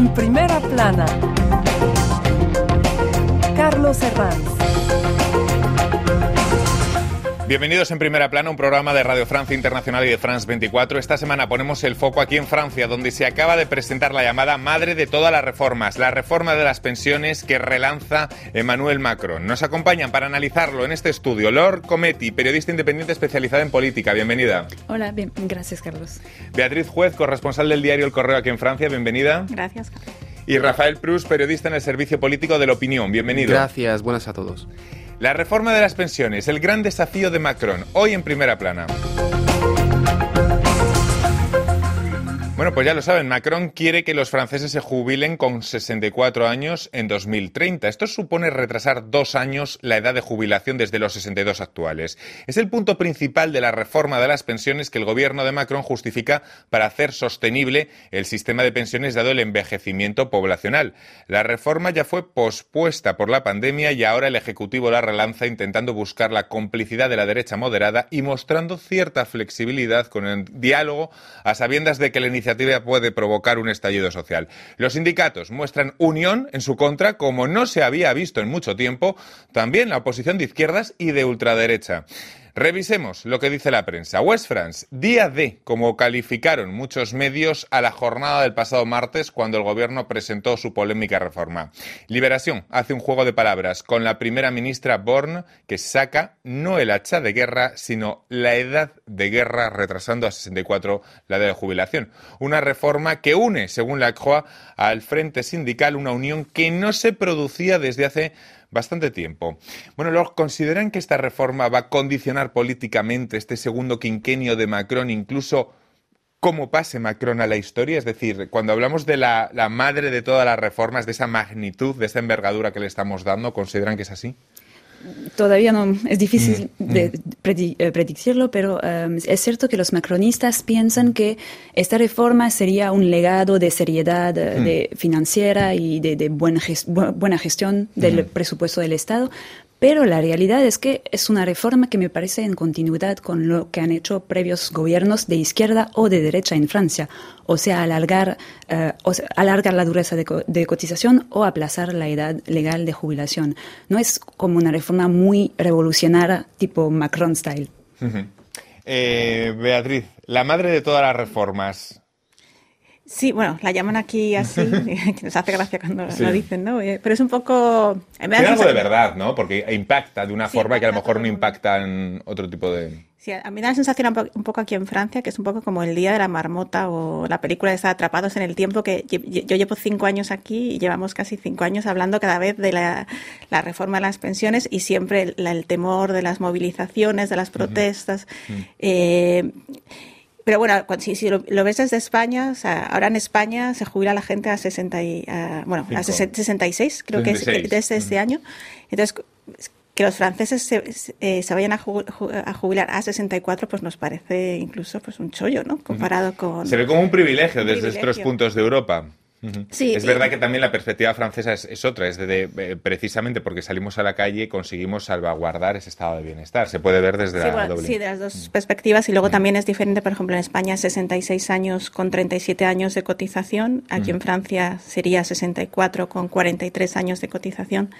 En primera plana, Carlos Herranz. Bienvenidos en Primera Plana, un programa de Radio Francia Internacional y de France 24. Esta semana ponemos el foco aquí en Francia, donde se acaba de presentar la llamada madre de todas las reformas, la reforma de las pensiones que relanza Emmanuel Macron. Nos acompañan para analizarlo en este estudio Lord Cometti, periodista independiente especializada en política. Bienvenida. Hola, bien, gracias Carlos. Beatriz Juez, corresponsal del diario El Correo aquí en Francia. Bienvenida. Gracias, Carlos. Y Rafael Prus, periodista en el Servicio Político de la Opinión. Bienvenido. Gracias, buenas a todos. La reforma de las pensiones, el gran desafío de Macron, hoy en primera plana. Bueno, pues ya lo saben, Macron quiere que los franceses se jubilen con 64 años en 2030. Esto supone retrasar dos años la edad de jubilación desde los 62 actuales. Es el punto principal de la reforma de las pensiones que el gobierno de Macron justifica para hacer sostenible el sistema de pensiones dado el envejecimiento poblacional. La reforma ya fue pospuesta por la pandemia y ahora el Ejecutivo la relanza intentando buscar la complicidad de la derecha moderada y mostrando cierta flexibilidad con el diálogo a sabiendas de que la iniciativa puede provocar un estallido social. Los sindicatos muestran unión en su contra como no se había visto en mucho tiempo, también la oposición de izquierdas y de ultraderecha. Revisemos lo que dice la prensa. West France, día D, como calificaron muchos medios a la jornada del pasado martes cuando el gobierno presentó su polémica reforma. Liberación hace un juego de palabras con la primera ministra Born que saca no el hacha de guerra, sino la edad de guerra, retrasando a 64 la edad de jubilación. Una reforma que une, según la CROA, al frente sindical una unión que no se producía desde hace bastante tiempo. Bueno, luego consideran que esta reforma va a condicionar políticamente este segundo quinquenio de Macron, incluso cómo pase Macron a la historia? Es decir, cuando hablamos de la, la, madre de todas las reformas, de esa magnitud, de esa envergadura que le estamos dando, ¿consideran que es así? Todavía no es difícil mm, de mm. Eh, predecirlo, pero um, es cierto que los macronistas piensan que esta reforma sería un legado de seriedad mm. de financiera y de, de buena, gest buena, gestión del presupuesto del Estado, pero la realidad es que es una reforma que me parece en continuidad con lo que han hecho previos gobiernos de izquierda o de derecha en Francia, o sea, alargar, sea, alargar la dureza de, co de, cotización o aplazar la edad legal de jubilación. No es como una reforma muy revolucionaria tipo Macron style. Eh, Beatriz, la madre de todas las reformas, Sí, bueno, la llaman aquí así, que nos hace gracia cuando sí. lo dicen, ¿no? Eh, pero es un poco... Tiene algo de verdad, ¿no? Porque impacta de una sí, forma que a lo mejor no impacta en otro tipo de... Sí, a mí da la sensación un poco aquí en Francia que es un poco como el día de la marmota o la película de estar atrapados en el tiempo que yo llevo cinco años aquí y llevamos casi cinco años hablando cada vez de la, la reforma de las pensiones y siempre el, el, temor de las movilizaciones, de las protestas. Uh -huh. eh, pero bueno, si, si lo, lo, ves desde España, o sea, ahora en España se jubila la gente a 60 y, a, bueno, a 66, creo 66. que es desde este año. Entonces, que los franceses se, eh, se vayan a, ju a, jubilar a 64, pues nos parece incluso pues un chollo, ¿no? Comparado con... Se ve como un privilegio un desde privilegio. estos puntos de Europa. Sí, es verdad que también la perspectiva francesa es, es otra, es de, de, eh, precisamente porque salimos a la calle y conseguimos salvaguardar ese estado de bienestar. Se puede ver desde sí, la bueno, doble. Sí, de las dos mm. perspectivas y luego mm. también es diferente, por ejemplo, en España 66 años con 37 años de cotización, aquí mm. en Francia sería 64 con 43 años de cotización.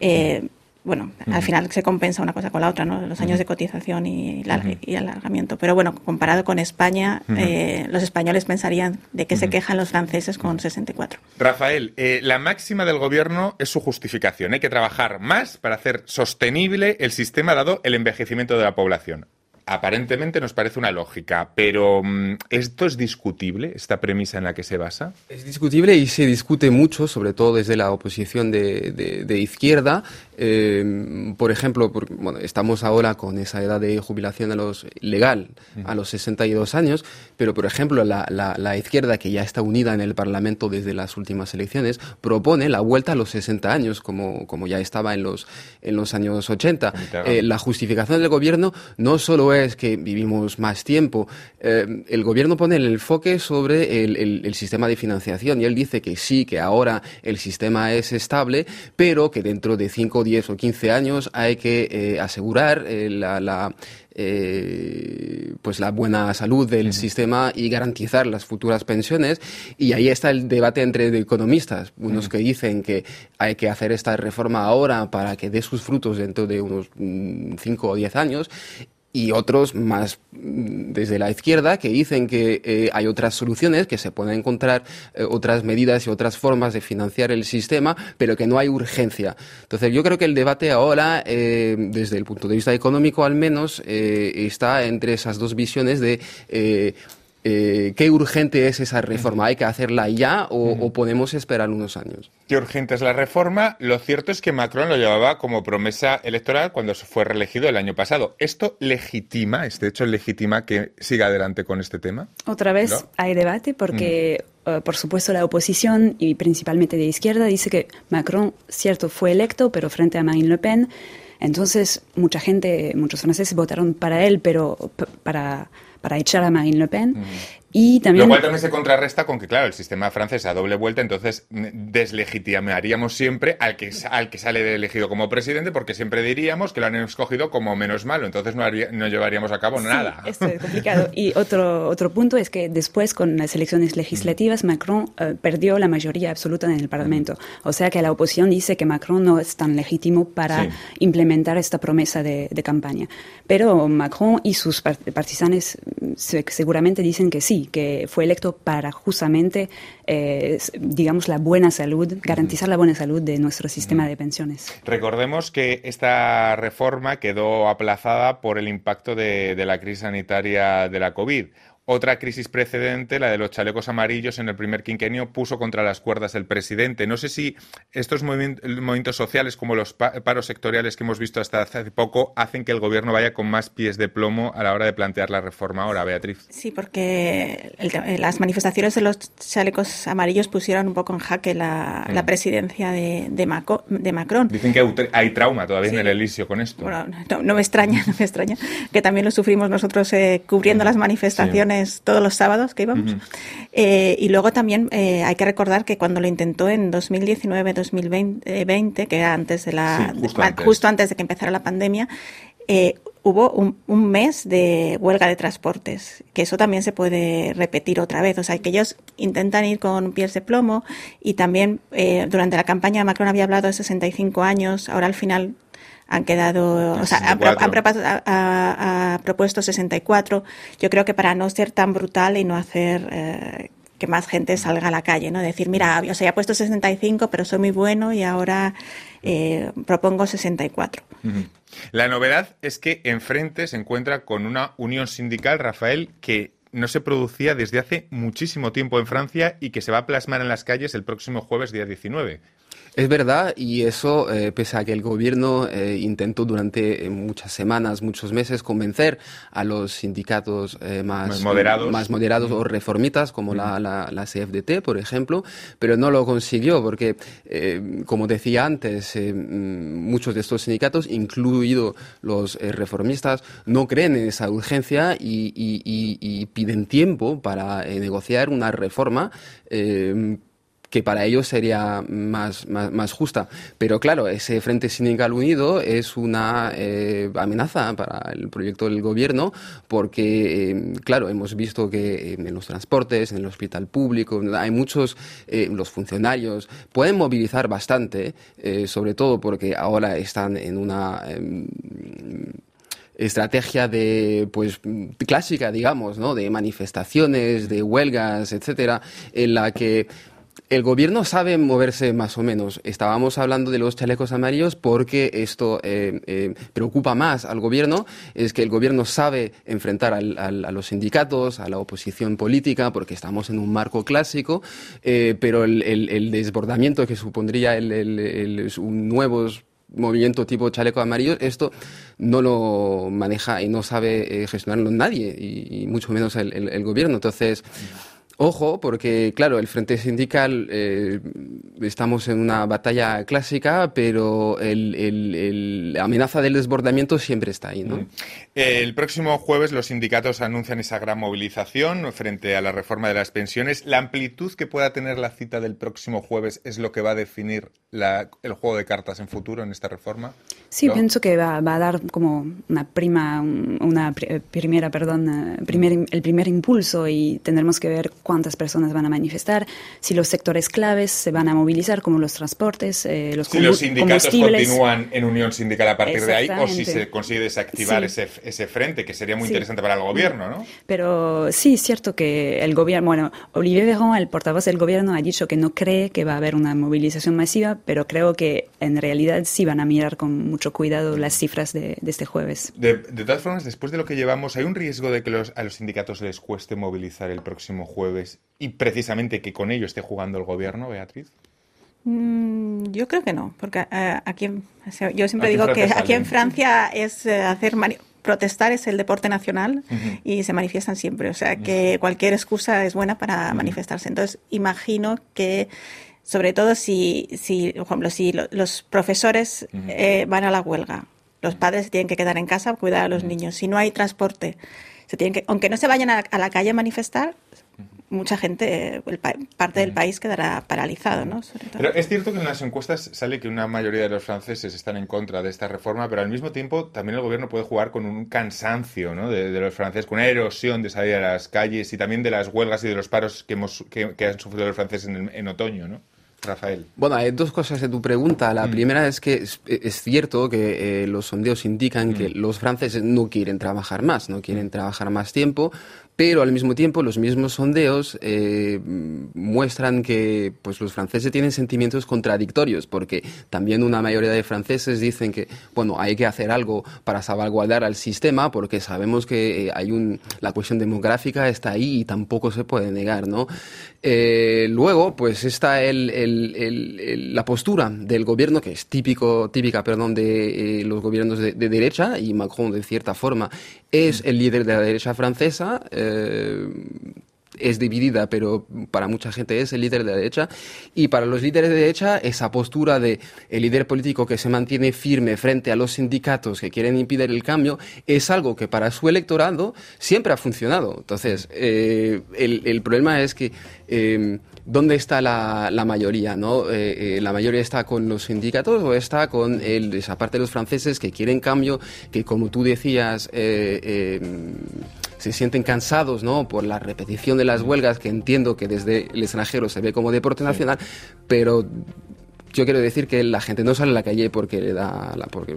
Eh, bueno, uh -huh. al final se compensa una cosa con la otra, ¿no? Los años uh -huh. de cotización y, la, uh -huh. y, alargamiento. Pero bueno, comparado con España, eh, los españoles pensarían de que se quejan los franceses con 64. Rafael, eh, la máxima del gobierno es su justificación. Hay que trabajar más para hacer sostenible el sistema dado el envejecimiento de la población aparentemente nos parece una lógica, pero mm, ¿esto es discutible, esta premisa en la que se basa? Es discutible y se discute mucho, sobre todo desde la oposición de, de, de izquierda. Eh, por ejemplo, por, bueno, estamos ahora con esa edad de jubilación a los, legal a los 62 años, pero por ejemplo la, la, la, izquierda, que ya está unida en el Parlamento desde las últimas elecciones, propone la vuelta a los 60 años, como, como ya estaba en los, en los años 80. Eh, la justificación del gobierno no solo después que vivimos más tiempo, eh, el gobierno pone el enfoque sobre el, sistema de financiación y él dice que sí, que ahora el sistema es estable, pero que dentro de 5, 10 o 15 años hay que eh, asegurar la, la eh, pues la buena salud del sistema y garantizar las futuras pensiones. Y ahí está el debate entre economistas, unos que dicen que hay que hacer esta reforma ahora para que dé sus frutos dentro de unos 5 mm, o 10 años y otros más mm, desde la izquierda que dicen que eh, hay otras soluciones, que se pueden encontrar eh, otras medidas y otras formas de financiar el sistema, pero que no hay urgencia. Entonces yo creo que el debate ahora, eh, desde el punto de vista económico al menos, está entre esas dos visiones de eh, qué urgente es esa reforma. ¿Hay que hacerla ya o, podemos esperar unos años? Qué urgente es la reforma. Lo cierto es que Macron lo llevaba como promesa electoral cuando fue reelegido el año pasado. ¿Esto legitima, este hecho legitima que siga adelante con este tema? Otra vez hay debate porque... Eh, por supuesto, la oposición y principalmente de izquierda dice que Macron, cierto, fue electo, pero frente a Marine Le Pen. Entonces, mucha gente, muchos franceses votaron para él, pero para para echar a Marine Le Pen. Y también... Lo cual también se contrarresta con que, claro, el sistema francés a doble vuelta, entonces deslegitimaríamos siempre al que, al que sale elegido como presidente, porque siempre diríamos que lo han escogido como menos malo, entonces no, no llevaríamos a cabo nada. Esto es complicado. Y otro, otro punto es que después, con las elecciones legislativas, Macron eh, perdió la mayoría absoluta en el Parlamento. O sea que la oposición dice que Macron no es tan legítimo para implementar esta promesa de, de, campaña. Pero Macron y sus partisanes mm, seguramente dicen que sí que fue electo para justamente, eh, digamos, la buena salud, garantizar la buena salud de nuestro sistema de pensiones. Recordemos que esta reforma quedó aplazada por el impacto de, de la crisis sanitaria de la COVID. Otra crisis precedente, la de los chalecos amarillos en el primer quinquenio, puso contra las cuerdas el presidente. No sé si estos movimientos sociales, como los paros sectoriales que hemos visto hasta hace poco, hacen que el gobierno vaya con más pies de plomo a la hora de plantear la reforma ahora, Beatriz. Sí, porque las manifestaciones de los chalecos amarillos pusieron un poco en jaque la, mm. presidencia de, de, Macron. Dicen que hay trauma todavía en el Elíseo con esto. Bueno, no, me extraña, no me extraña, que también lo sufrimos nosotros eh, cubriendo mm. las manifestaciones todos los sábados que íbamos. Eh, y luego también eh, hay que recordar que cuando lo intentó en 2019-2020, que era antes de la, justo, antes. de que empezara la pandemia, eh, hubo un, mes de huelga de transportes, que eso también se puede repetir otra vez. O sea, que ellos intentan ir con pies de plomo y también durante la campaña Macron había hablado de 65 años, ahora al final han quedado, o sea, han, propuesto 64. Yo creo que para no ser tan brutal y no hacer eh, que más gente salga a la calle, ¿no? Decir, mira, o sea, he puesto 65, pero soy muy bueno y ahora eh, propongo 64. La novedad es que enfrente se encuentra con una unión sindical, Rafael, que no se producía desde hace muchísimo tiempo en Francia y que se va a plasmar en las calles el próximo jueves día 19. Es verdad, y eso, eh, pese a que el gobierno eh, intentó durante eh, muchas semanas, muchos meses, convencer a los sindicatos más, moderados, más moderados o reformistas, como la, la, CFDT, por ejemplo, pero no lo consiguió, porque, como decía antes, mm, muchos de estos sindicatos, incluidos los reformistas, no creen en esa urgencia y, y piden tiempo para negociar una reforma que para ellos sería más, más, justa. Pero claro, ese Frente Sindical Unido es una eh, amenaza para el proyecto del gobierno porque, eh, claro, hemos visto que en los transportes, en el hospital público, hay muchos, eh, los funcionarios pueden movilizar bastante, sobre todo porque ahora están en una em, estrategia de pues clásica digamos no de manifestaciones de huelgas etcétera en la que el gobierno sabe moverse más o menos. Estábamos hablando de los chalecos amarillos porque esto eh, eh, preocupa más al gobierno, es que el gobierno sabe enfrentar a los sindicatos, a la oposición política, porque estamos en un marco clásico, eh, pero el, desbordamiento que supondría un nuevo movimiento tipo chaleco amarillo, esto no lo maneja y no sabe gestionarlo nadie, y, mucho menos el, el gobierno. Entonces, Ojo, porque claro, el frente sindical eh, estamos en una batalla clásica, pero la amenaza del desbordamiento siempre está ahí, ¿no? El próximo jueves los sindicatos anuncian esa gran movilización frente a la reforma de las pensiones. La amplitud que pueda tener la cita del próximo jueves es lo que va a definir el juego de cartas en futuro en esta reforma. Sí, pienso que va, a dar como una prima, una primera, perdón, primer, el primer impulso y tendremos que ver cuántas personas van a manifestar, si los sectores claves se van a movilizar, como los transportes, eh, los Si los sindicatos continúan en unión sindical a partir de ahí, o si se consigue desactivar ese, ese, frente, que sería muy interesante para el gobierno, ¿no? Pero sí, es cierto que el gobierno, bueno, Olivier Véran, el portavoz del gobierno, ha dicho que no cree que va a haber una movilización masiva, pero creo que en realidad sí van a mirar con mucho cuidado las cifras de, este jueves. De, de, todas formas, después de lo que llevamos, ¿hay un riesgo de que los, a los sindicatos les cueste movilizar el próximo jueves y precisamente que con ello esté jugando el gobierno, Beatriz? Mm, yo creo que no, porque eh, aquí yo siempre digo que aquí en Francia es eh, hacer protestar es el deporte nacional y se manifiestan siempre, o sea que cualquier excusa es buena para manifestarse. Entonces imagino que sobre todo si, si por ejemplo, si los profesores eh, van a la huelga, los padres tienen que quedar en casa a cuidar a los niños. Si no hay transporte, se tienen que, aunque no se vayan a, la calle a manifestar, mucha gente, parte del país quedará paralizado, ¿no? Pero es cierto que en las encuestas sale que una mayoría de los franceses están en contra de esta reforma, pero al mismo tiempo también el gobierno puede jugar con un cansancio ¿no? de, los franceses, con una erosión de salir a las calles y también de las huelgas y de los paros que, hemos, que, han sufrido los franceses en, en otoño, ¿no? Rafael. Bueno, hay dos cosas en tu pregunta. La mm. primera es que es, cierto que eh, los sondeos indican que mm. los franceses no quieren trabajar más, no quieren trabajar más tiempo, pero al mismo tiempo los mismos sondeos eh, muestran que pues, los franceses tienen sentimientos contradictorios, porque también una mayoría de franceses dicen que bueno, hay que hacer algo para salvaguardar al sistema, porque sabemos que eh, hay un, la cuestión demográfica está ahí y tampoco se puede negar. ¿no? Eh, luego, pues está el, la postura del gobierno, que es típico, típica perdón, de los gobiernos de, derecha, y Macron, de cierta forma, es el líder de la derecha francesa. Eh, es dividida, pero para mucha gente es el líder de la derecha. Y para los líderes de derecha, esa postura de el líder político que se mantiene firme frente a los sindicatos que quieren impedir el cambio es algo que para su electorado siempre ha funcionado. Entonces, eh, el, problema es que eh, ¿dónde está la, mayoría? ¿no? ¿La mayoría está con los sindicatos o está con el, esa parte de los franceses que quieren cambio, que como tú decías, se sienten cansados ¿no? por la repetición de las huelgas, que entiendo que desde el extranjero se ve como deporte nacional, pero yo quiero decir que la gente no sale a la calle porque le da la, porque,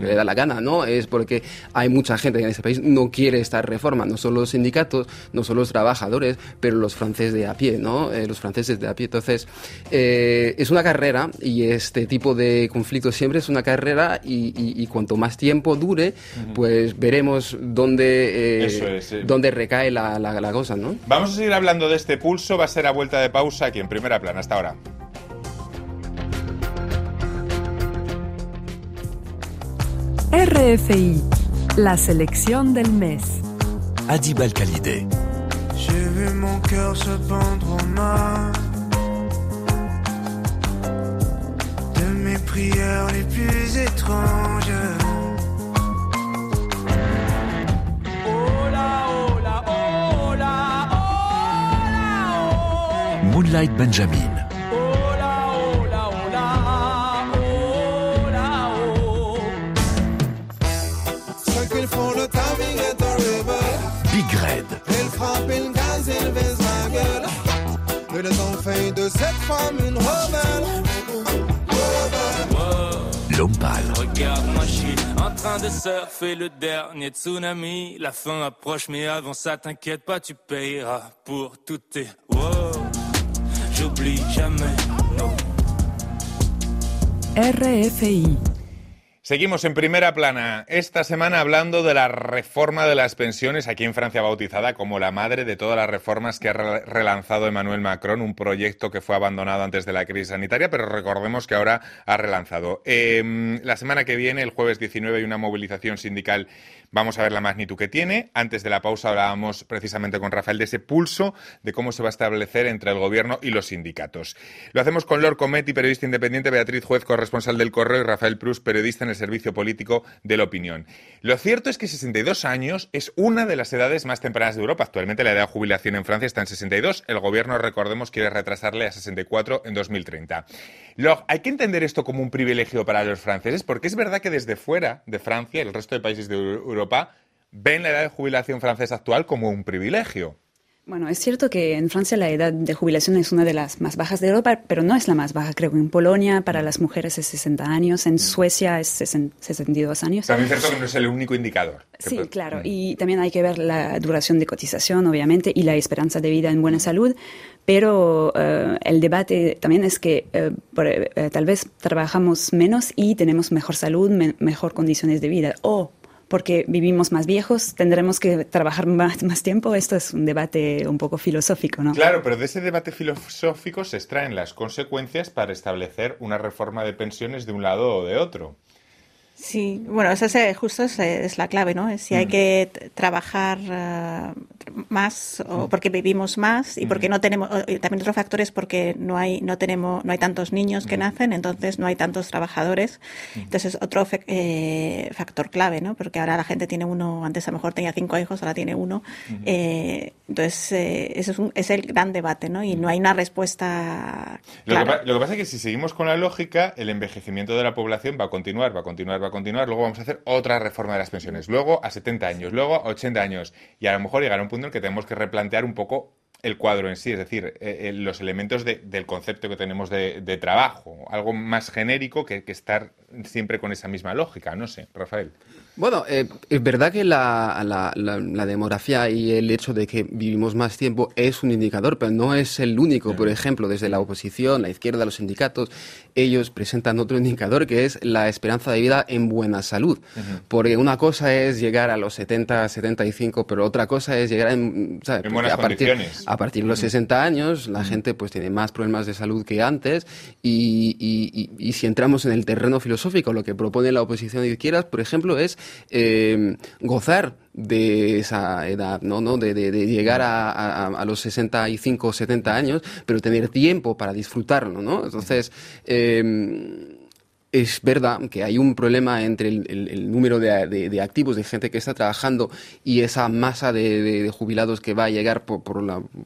le da la gana, ¿no? Es porque hay mucha gente que en ese país no quiere esta reforma, no solo los sindicatos, no solo los trabajadores, pero los franceses de a pie, ¿no? Eh, los franceses de a pie. Entonces, eh, es una carrera y este tipo de conflictos siempre es una carrera y, cuanto más tiempo dure, pues veremos dónde, eh, dónde recae la, la, la cosa, ¿no? Vamos a seguir hablando de este pulso, va a ser a vuelta de pausa aquí en primera plana. Hasta ahora. RFI, la selección del mes. Adib Al-Khalidé. J'ai vu mon cœur se pendre en main de mes prières les plus étranges. Moonlight Benjamin. De cette femme une L'homme pâle. Regarde-moi, je suis en train de surfer le dernier tsunami. La fin approche, mais avant ça, t'inquiète pas, tu payeras pour tout tes. J'oublie jamais. RFI Seguimos en primera plana esta semana hablando de la reforma de las pensiones aquí en Francia bautizada como la madre de todas las reformas que ha relanzado Emmanuel Macron, un proyecto que fue abandonado antes de la crisis sanitaria, pero recordemos que ahora ha relanzado. Em, la semana que viene, el jueves 19, hay una movilización sindical Vamos a ver la magnitud que tiene. Antes de la pausa hablábamos precisamente con Rafael de ese pulso de cómo se va a establecer entre el gobierno y los sindicatos. Lo hacemos con Lord Cometti, periodista independiente, Beatriz Juez, corresponsal del Correo, y Rafael Prus, periodista en el Servicio Político de la Opinión. Lo cierto es que 62 años es una de las edades más tempranas de Europa. Actualmente la edad de jubilación en Francia está en 62. El gobierno, recordemos, quiere retrasarle a 64 en 2030. Lord, hay que entender esto como un privilegio para los franceses, porque es verdad que desde fuera de Francia el resto de países de Europa ven la edad de jubilación francesa actual como un privilegio. Bueno, es cierto que en Francia la edad de jubilación es una de las más bajas de Europa, pero no es la más baja. Creo que en Polonia para las mujeres es 60 años, en Suecia es 62 años. También es cierto que no es el único indicador. Sí, claro. Y también hay que ver la duración de cotización, obviamente, y la esperanza de vida en buena salud. Pero eh, el debate también es que eh, eh, tal vez trabajamos menos y tenemos mejor salud, mejor condiciones de vida. O porque vivimos más viejos, tendremos que trabajar más, tiempo. Esto es un debate un poco filosófico, ¿no? Claro, pero de ese debate filosófico se extraen las consecuencias para establecer una reforma de pensiones de un lado o de otro. Sí, bueno, esa es, justo es, la clave, ¿no? Si hay mm. que trabajar eh, más o mm. porque vivimos más y porque mm. no tenemos también otro factor es porque no hay no tenemos no hay tantos niños que nacen, entonces no hay tantos trabajadores. Entonces otro eh, factor clave, ¿no? Porque ahora la gente tiene uno, antes a lo mejor tenía cinco hijos, ahora tiene uno. Eh, entonces ese es, es, el gran debate, ¿no? Y no hay una respuesta. Clara. Lo, que, pasa es que si seguimos con la lógica, el envejecimiento de la población va a continuar, va a continuar a continuar, luego vamos a hacer otra reforma de las pensiones, luego a 70 años, luego a 80 años, y a lo mejor llegará un punto en el que tenemos que replantear un poco el cuadro en sí, es decir, eh, eh, los elementos del concepto que tenemos de, trabajo, algo más genérico que, que, estar siempre con esa misma lógica, no sé, Rafael. Bueno, eh, es verdad que la, demografía y el hecho de que vivimos más tiempo es un indicador, pero no es el único. Por ejemplo, desde la oposición, la izquierda, los sindicatos, ellos presentan otro indicador que es la esperanza de vida en buena salud. Porque una cosa es llegar a los 70, 75, pero otra cosa es llegar en, buenas a partir, condiciones. A partir de los 60 años, la gente pues tiene más problemas de salud que antes y, y si entramos en el terreno filosófico, lo que propone la oposición de izquierdas, por ejemplo, es eh, gozar de esa edad, ¿no? ¿no? De, llegar a, los 65 o 70 años, pero tener tiempo para disfrutarlo, ¿no? Entonces, eh, es verdad que hay un problema entre el, número de, activos, de gente que está trabajando y esa masa de, jubilados que va a llegar por,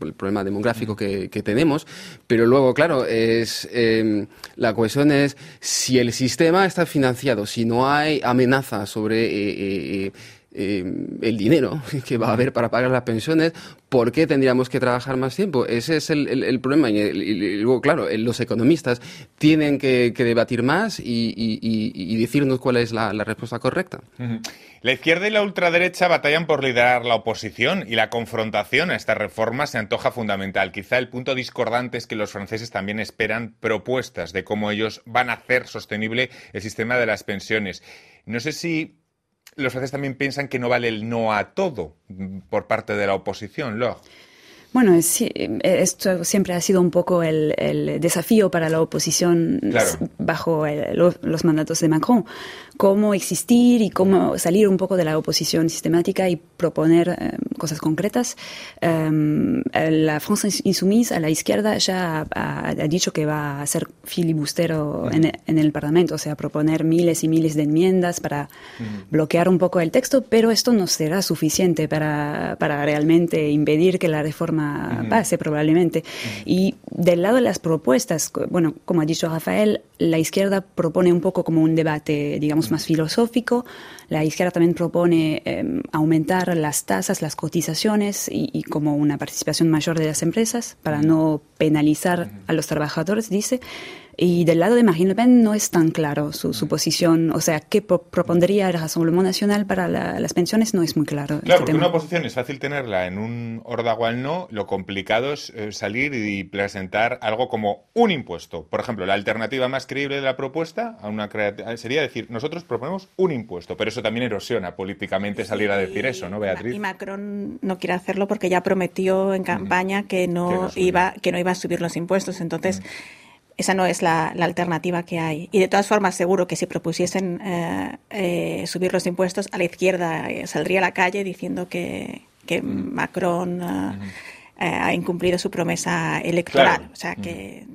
el problema demográfico que, tenemos, pero luego, claro, es em, la cuestión es si el sistema está financiado, si no hay amenaza sobre... Eh, eh, eh, el dinero que va a haber para pagar las pensiones, ¿por qué tendríamos que trabajar más tiempo? Ese es el, problema. Y, luego, claro, los economistas tienen que, debatir más y, decirnos cuál es la, respuesta correcta. La izquierda y la ultraderecha batallan por liderar la oposición y la confrontación a esta reforma se antoja fundamental. Quizá el punto discordante es que los franceses también esperan propuestas de cómo ellos van a hacer sostenible el sistema de las pensiones. No sé si los franceses también piensan que no vale el no a todo por parte de la oposición, ¿lo? Bueno, esto siempre ha sido un poco el, desafío para la oposición bajo los mandatos de Macron cómo existir y cómo salir un poco de la oposición sistemática y proponer eh, cosas concretas. Um, la France Insoumise a la izquierda ya ha, dicho que va a ser filibustero en, en, el Parlamento, o sea, proponer miles y miles de enmiendas para bloquear un poco el texto, pero esto no será suficiente para, para realmente impedir que la reforma pase probablemente. Y del lado de las propuestas, bueno, como ha dicho Rafael, la izquierda propone un poco como un debate, digamos, más filosófico. La izquierda también propone em, aumentar las tasas, las cotizaciones y, como una participación mayor de las empresas para no penalizar a los trabajadores, dice. Y del lado de Marine Le Pen no es tan claro su, posición. O sea, qué propondría el Rassemblement Nacional para las pensiones no es muy claro. Claro, porque una posición es fácil tenerla en un ordagual no, lo complicado es eh, salir y presentar algo como un impuesto. Por ejemplo, la alternativa más creíble de la propuesta a una sería decir, nosotros proponemos un impuesto, pero eso también erosiona políticamente salir a decir eso, ¿no, Beatriz? Y Macron no quiere hacerlo porque ya prometió en campaña que no, iba, que no iba a subir los impuestos. Entonces, esa no es la, alternativa que hay. Y de todas formas, seguro que si propusiesen eh, eh, subir los impuestos, a la izquierda eh, saldría a la calle diciendo que, que Macron ha incumplido su promesa electoral. O sea que.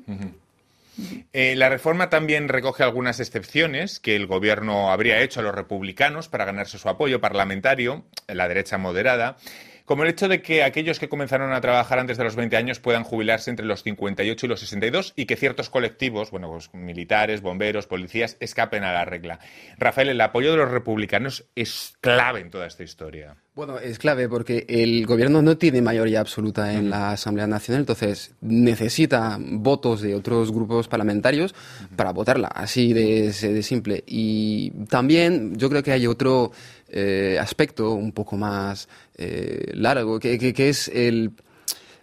la reforma también recoge algunas excepciones que el gobierno habría hecho a los republicanos para ganarse su apoyo parlamentario, la derecha moderada como el hecho de que aquellos que comenzaron a trabajar antes de los 20 años puedan jubilarse entre los 58 y los 62 y que ciertos colectivos, bueno, pues militares, bomberos, policías, escapen a la regla. Rafael, el apoyo de los republicanos es clave en toda esta historia. Bueno, es clave porque el gobierno no tiene mayoría absoluta en la Asamblea Nacional, entonces necesita votos de otros grupos parlamentarios para votarla, así de, de simple. Y también yo creo que hay otro eh, aspecto un poco más eh, largo, que, que, es el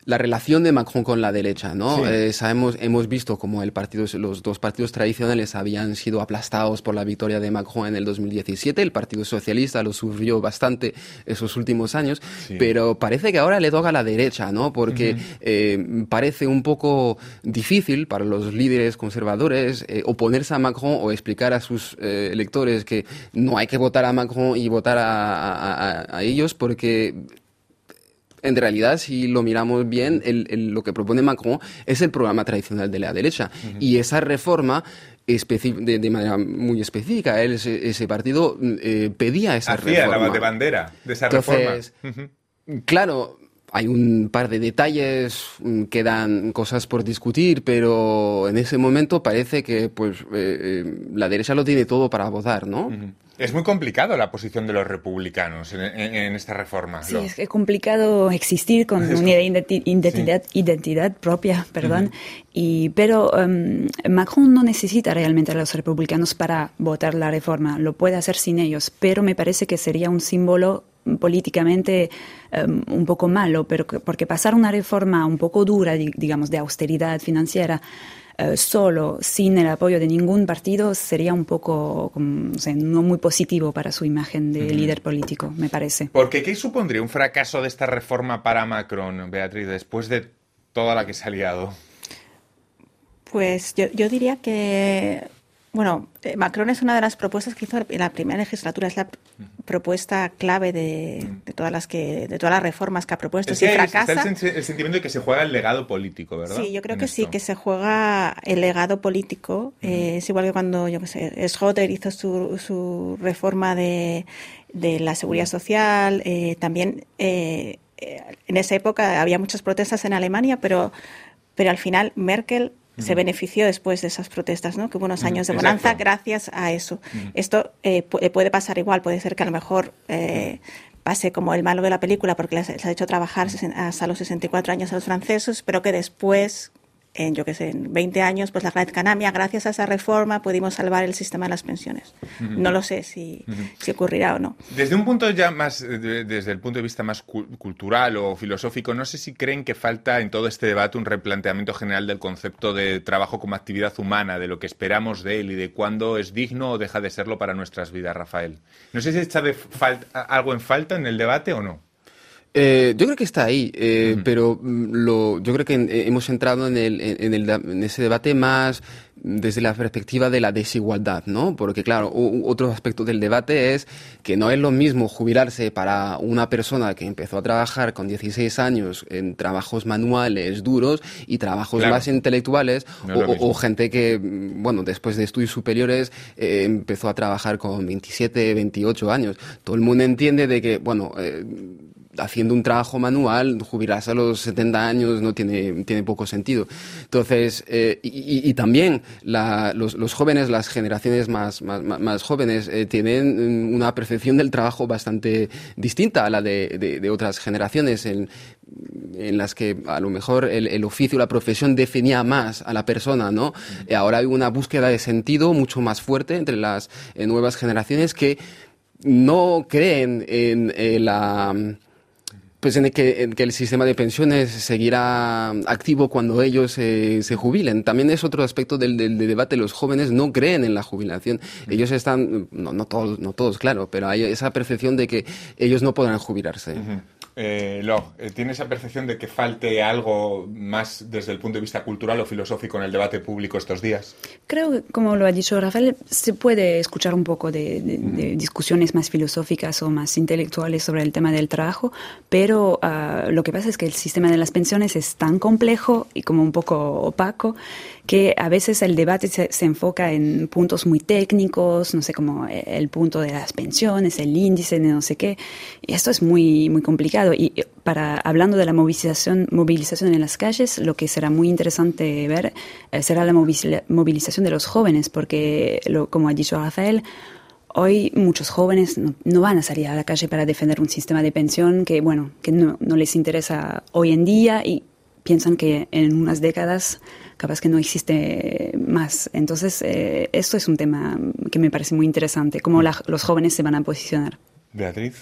la relación de Macron con la derecha, ¿no? Eh, sabemos, hemos visto como el partido, los dos partidos tradicionales habían sido aplastados por la victoria de Macron en el 2017. El Partido Socialista lo sufrió bastante esos últimos años, pero parece que ahora le toca a la derecha, ¿no? Porque eh, parece un poco difícil para los líderes conservadores eh, oponerse a Macron o explicar a sus electores que no hay que votar a Macron y votar a ellos porque en realidad, si lo miramos bien, lo que propone Macron es el programa tradicional de la derecha. Y esa reforma de, de, manera muy específica. ese, partido eh, pedía esa Hacía reforma. la de bandera de esa reforma. Claro, hay un par de detalles, mm, quedan cosas por discutir, pero en ese momento parece que pues eh, eh, la derecha lo tiene todo para votar, ¿no? Es muy complicado la posición de los republicanos en, esta reforma. Sí, es complicado existir con una identidad, identidad, propia, perdón. y, pero em, Macron no necesita realmente a los republicanos para votar la reforma, lo puede hacer sin ellos, pero me parece que sería un símbolo políticamente em, un poco malo, pero porque pasar una reforma un poco dura, digamos, de austeridad financiera, eh, solo, sin el apoyo de ningún partido, sería un poco no muy positivo para su imagen de líder político, me parece. Porque ¿qué supondría un fracaso de esta reforma para Macron, Beatriz, después de toda la que se ha liado? Pues yo, yo diría que bueno, eh, Macron es una de las propuestas que hizo en la primera legislatura, es la propuesta clave de, todas las que de todas las reformas que ha propuesto. si fracasa, está el, sentimiento de que se juega el legado político, ¿verdad? Sí, yo creo que sí, que se juega el legado político. Eh, es igual que cuando, yo qué sé, Schotter hizo su, su reforma de, de la seguridad social. Eh, también en esa época había muchas protestas en Alemania, pero, pero al final Merkel se benefició después de esas protestas, ¿no? Que hubo unos años de bonanza gracias a eso. Esto eh, puede pasar igual, puede ser que a lo mejor eh, pase como el malo de la película porque les, les, ha hecho trabajar hasta los 64 años a los franceses, pero que después en, yo que sé, en 20 años, pues la Red Canamia, gracias a esa reforma, pudimos salvar el sistema de las pensiones. No lo sé si, si, ocurrirá o no. Desde un punto ya más, desde el punto de vista más cultural o filosófico, no sé si creen que falta en todo este debate un replanteamiento general del concepto de trabajo como actividad humana, de lo que esperamos de él y de cuándo es digno o deja de serlo para nuestras vidas, Rafael. No sé si está de algo en falta en el debate o no. Eh, yo creo que está ahí, eh, pero mm, lo, yo creo que eh, hemos entrado en, el, en, el, en, ese debate más desde la perspectiva de la desigualdad, ¿no? Porque claro, otro aspecto del debate es que no es lo mismo jubilarse para una persona que empezó a trabajar con 16 años en trabajos manuales duros y trabajos más intelectuales o, gente que, mm, bueno, después de estudios superiores empezó a trabajar con 27, 28 años. Todo el mundo entiende de que, bueno, haciendo un trabajo manual, jubilarse a los 70 años no tiene, tiene poco sentido. Entonces, eh, y, también los, jóvenes, las generaciones más, más, jóvenes, eh, tienen una percepción del trabajo bastante distinta a la de, otras generaciones en, en las que a lo mejor el, oficio, la profesión definía más a la persona, ¿no? Ahora hay una búsqueda de sentido mucho más fuerte entre las eh, nuevas generaciones que no creen en la pues en el, que, el sistema de pensiones seguirá activo cuando ellos se jubilen. También es otro aspecto del, debate. Los jóvenes no creen en la jubilación. Ellos están, no, no, todos, no todos, claro, pero hay esa percepción de que ellos no podrán jubilarse. Eh, Log, eh, ¿tiene esa percepción de que falte algo más desde el punto de vista cultural o filosófico en el debate público estos días? Creo que, como lo ha dicho Rafael, se puede escuchar un poco de, de- de discusiones más filosóficas o más intelectuales sobre el tema del trabajo, pero ah, lo que pasa es que el sistema de las pensiones es tan complejo y como un poco opaco que a veces el debate se, se enfoca en puntos muy técnicos, no sé, como el punto de las pensiones, el índice de no sé qué, y esto es muy, muy complicado. Y eh, para, hablando de la movilización, movilización en las calles, lo que será muy interesante ver eh, será la moviliza- movilización de los jóvenes, porque, lo, como ha dicho Rafael, Hoy muchos jóvenes no, van a salir a la calle para defender un sistema de pensión que, bueno, que no, no les interesa hoy en día y piensan que en unas décadas capaz que no existe más. Entonces, eh, esto es un tema que me parece muy interesante, cómo la- los jóvenes se van a posicionar. Beatriz.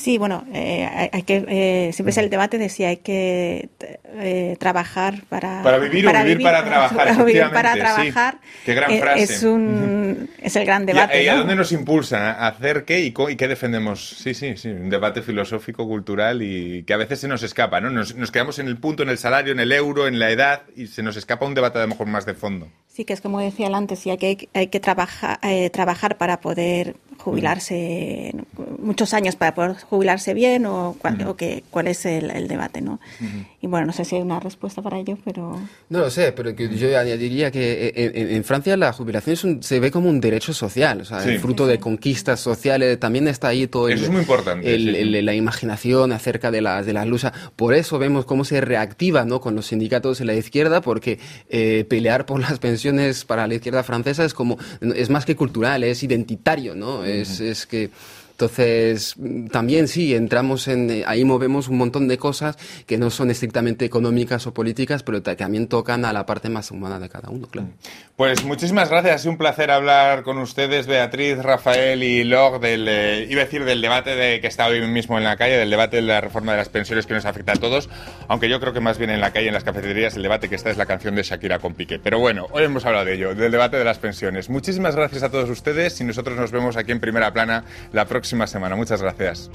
Sí, bueno, eh, hay, que eh, siempre es el debate de si hay que eh, trabajar para Para vivir o vivir para trabajar, para vivir para sí. trabajar. Qué gran eh, frase. Es un es el gran ¿Y a, debate. y a ¿no? dónde nos impulsa? ¿A hacer qué y, y qué defendemos? Sí, sí, sí, un debate filosófico, cultural y que a veces se nos escapa, ¿no? Nos, nos quedamos en el punto, en el salario, en el euro, en la edad y se nos escapa un debate a lo mejor más de fondo. Sí, que es como decía antes, sí, hay que, hay que trabajar, eh, trabajar para poder jubilarse muchos años para poder jubilarse bien o, cuál, o que, cuál es el, el debate, ¿no? Y bueno, no sé si hay una respuesta para ello, pero... No lo sé, pero que yo añadiría que en, en- en Francia la jubilación es un- se ve como un derecho social, o sea, Sí. el fruto de conquistas sociales, también está ahí todo el- Eso es muy importante, el- sí, sí. el- la imaginación acerca de las de las luchas. Por eso vemos cómo se reactiva ¿no? con los sindicatos en la izquierda, porque eh, pelear por las pensiones para la izquierda francesa es como es más que cultural, es identitario, ¿no? Es, es que entonces, mm, también sí, entramos en, eh, ahí movemos un montón de cosas que no son estrictamente económicas o políticas, pero ta- también tocan a la parte más humana de cada uno, claro. Pues muchísimas gracias, ha sido un placer hablar con ustedes, Beatriz, Rafael y Log, del, eh, iba a decir del debate de, que está hoy mismo en la calle, del debate de la reforma de las pensiones que nos afecta a todos, aunque yo creo que más bien en la calle, en las cafeterías, el debate que está es la canción de Shakira con Piqué. Pero bueno, hoy hemos hablado de ello, del debate de las pensiones. Muchísimas gracias a todos ustedes y nosotros nos vemos aquí en Primera Plana la próxima semana. Muchas gracias.